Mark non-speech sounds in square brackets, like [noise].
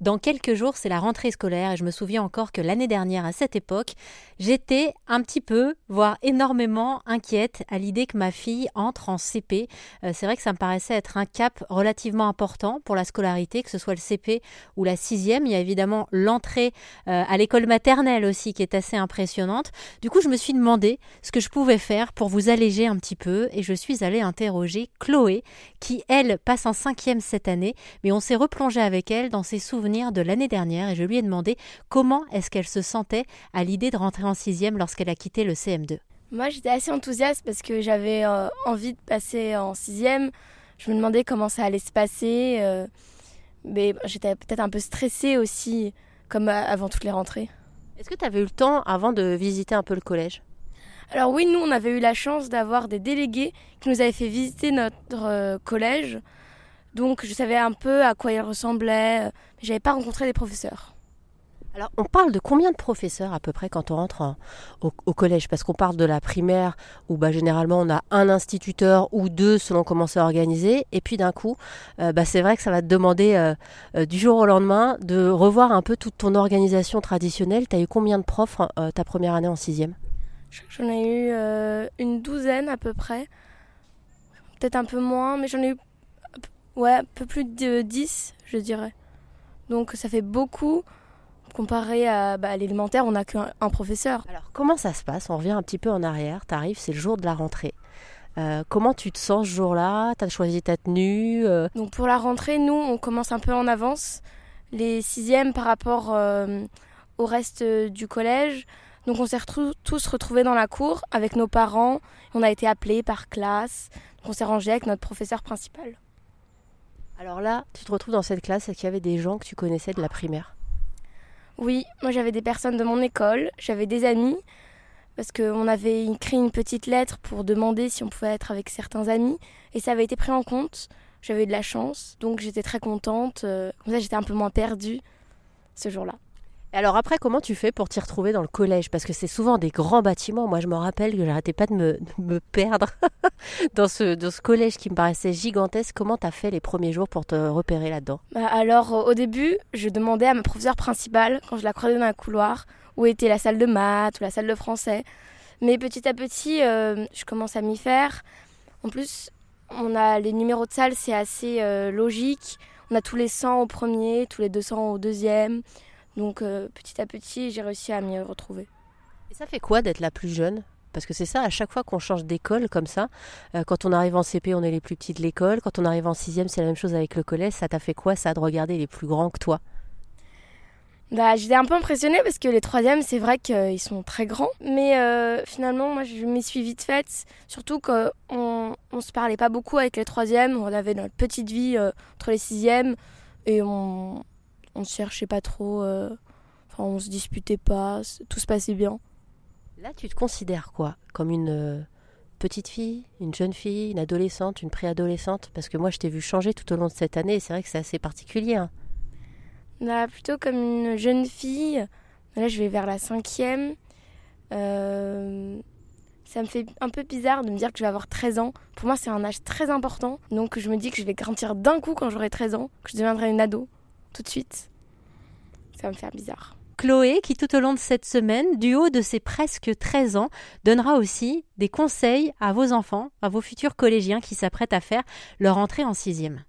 Dans quelques jours, c'est la rentrée scolaire et je me souviens encore que l'année dernière, à cette époque, j'étais un petit peu, voire énormément inquiète à l'idée que ma fille entre en CP. Euh, c'est vrai que ça me paraissait être un cap relativement important pour la scolarité, que ce soit le CP ou la sixième. Il y a évidemment l'entrée euh, à l'école maternelle aussi qui est assez impressionnante. Du coup, je me suis demandé ce que je pouvais faire pour vous alléger un petit peu et je suis allée interroger Chloé qui, elle, passe en cinquième cette année, mais on s'est replongé avec elle dans ses souvenirs de l'année dernière et je lui ai demandé comment est-ce qu'elle se sentait à l'idée de rentrer en sixième lorsqu'elle a quitté le CM2. Moi, j'étais assez enthousiaste parce que j'avais euh, envie de passer en sixième. Je me demandais comment ça allait se passer. Euh, mais j'étais peut-être un peu stressée aussi, comme avant toutes les rentrées. Est-ce que tu avais eu le temps avant de visiter un peu le collège? Alors oui, nous, on avait eu la chance d'avoir des délégués qui nous avaient fait visiter notre euh, collège. Donc je savais un peu à quoi il ressemblait, mais j'avais pas rencontré des professeurs. Alors, on parle de combien de professeurs à peu près quand on rentre au, collège? Parce qu'on parle de la primaire où bah, généralement on a un instituteur ou deux selon comment c'est organisé. Et puis d'un coup, euh, bah, c'est vrai que ça va te demander euh, euh, du jour au lendemain de revoir un peu toute ton organisation traditionnelle. Tu as eu combien de profs ta première année en sixième? J'en ai eu une douzaine à peu près. Peut-être un peu moins, mais j'en ai eu Ouais, un peu plus de 10, je dirais. Donc ça fait beaucoup. Comparé à bah, l'élémentaire, on n'a qu'un professeur. Alors comment ça se passe? On revient un petit peu en arrière. Tu arrives, c'est le jour de la rentrée. Euh, comment tu te sens ce jour-là? Tu as choisi ta tenue euh? Donc pour la rentrée, nous, on commence un peu en avance. Les sixièmes par rapport euh, au reste du collège. Donc on s'est tous retrouvés dans la cour avec nos parents. On a été appelés par classe. Donc on s'est rangé avec notre professeur principal. Alors là, tu te retrouves dans cette classe et qu'il y avait des gens que tu connaissais de la primaire? Oui, moi j'avais des personnes de mon école, j'avais des amis, parce qu'on avait écrit une petite lettre pour demander si on pouvait être avec certains amis, et ça avait été pris en compte. J'avais de la chance, donc j'étais très contente. Euh, comme ça, j'étais un peu moins perdue ce jour-là alors après, comment tu fais pour t'y retrouver dans le collège? Parce que c'est souvent des grands bâtiments. Moi, je me rappelle que j'arrêtais pas de me, perdre [laughs] dans, ce, dans ce collège qui me paraissait gigantesque. Comment tu as fait les premiers jours pour te repérer là-dedans? Bah Alors, au début, je demandais à ma professeure principale, quand je la croisais dans un couloir, où était la salle de maths ou la salle de français. Mais petit à petit, euh, je commence à m'y faire. En plus, on a les numéros de salle, c'est assez euh, logique. On a tous les 100 au premier, tous les 200 au deuxième. Donc euh, petit à petit, j'ai réussi à m'y retrouver. Et ça fait quoi d'être la plus jeune? Parce que c'est ça, à chaque fois qu'on change d'école comme ça, euh, quand on arrive en CP, on est les plus petits de l'école, quand on arrive en sixième, c'est la même chose avec le collège. Ça t'a fait quoi, ça, de regarder les plus grands que toi? Bah, J'étais un peu impressionnée parce que les troisièmes, c'est vrai qu'ils sont très grands. Mais euh, finalement, moi, je m'y suis vite faite. Surtout qu'on ne se parlait pas beaucoup avec les troisièmes. On avait notre petite vie entre les sixièmes. Et on, on se cherchait pas trop, euh, enfin, on se disputait pas, tout se passait bien. Là, tu te considères quoi? Comme une euh, petite fille, une jeune fille, une adolescente, une préadolescente? Parce que moi, je t'ai vu changer tout au long de cette année et c'est vrai que c'est assez particulier. Hein. Bah, plutôt comme une jeune fille. Là, je vais vers la cinquième. Euh, ça me fait un peu bizarre de me dire que je vais avoir 13 ans. Pour moi, c'est un âge très important. Donc, je me dis que je vais grandir d'un coup quand j'aurai 13 ans, que je deviendrai une ado tout de suite. Ça va me faire bizarre. Chloé, qui tout au long de cette semaine, du haut de ses presque 13 ans, donnera aussi des conseils à vos enfants, à vos futurs collégiens qui s'apprêtent à faire leur entrée en sixième.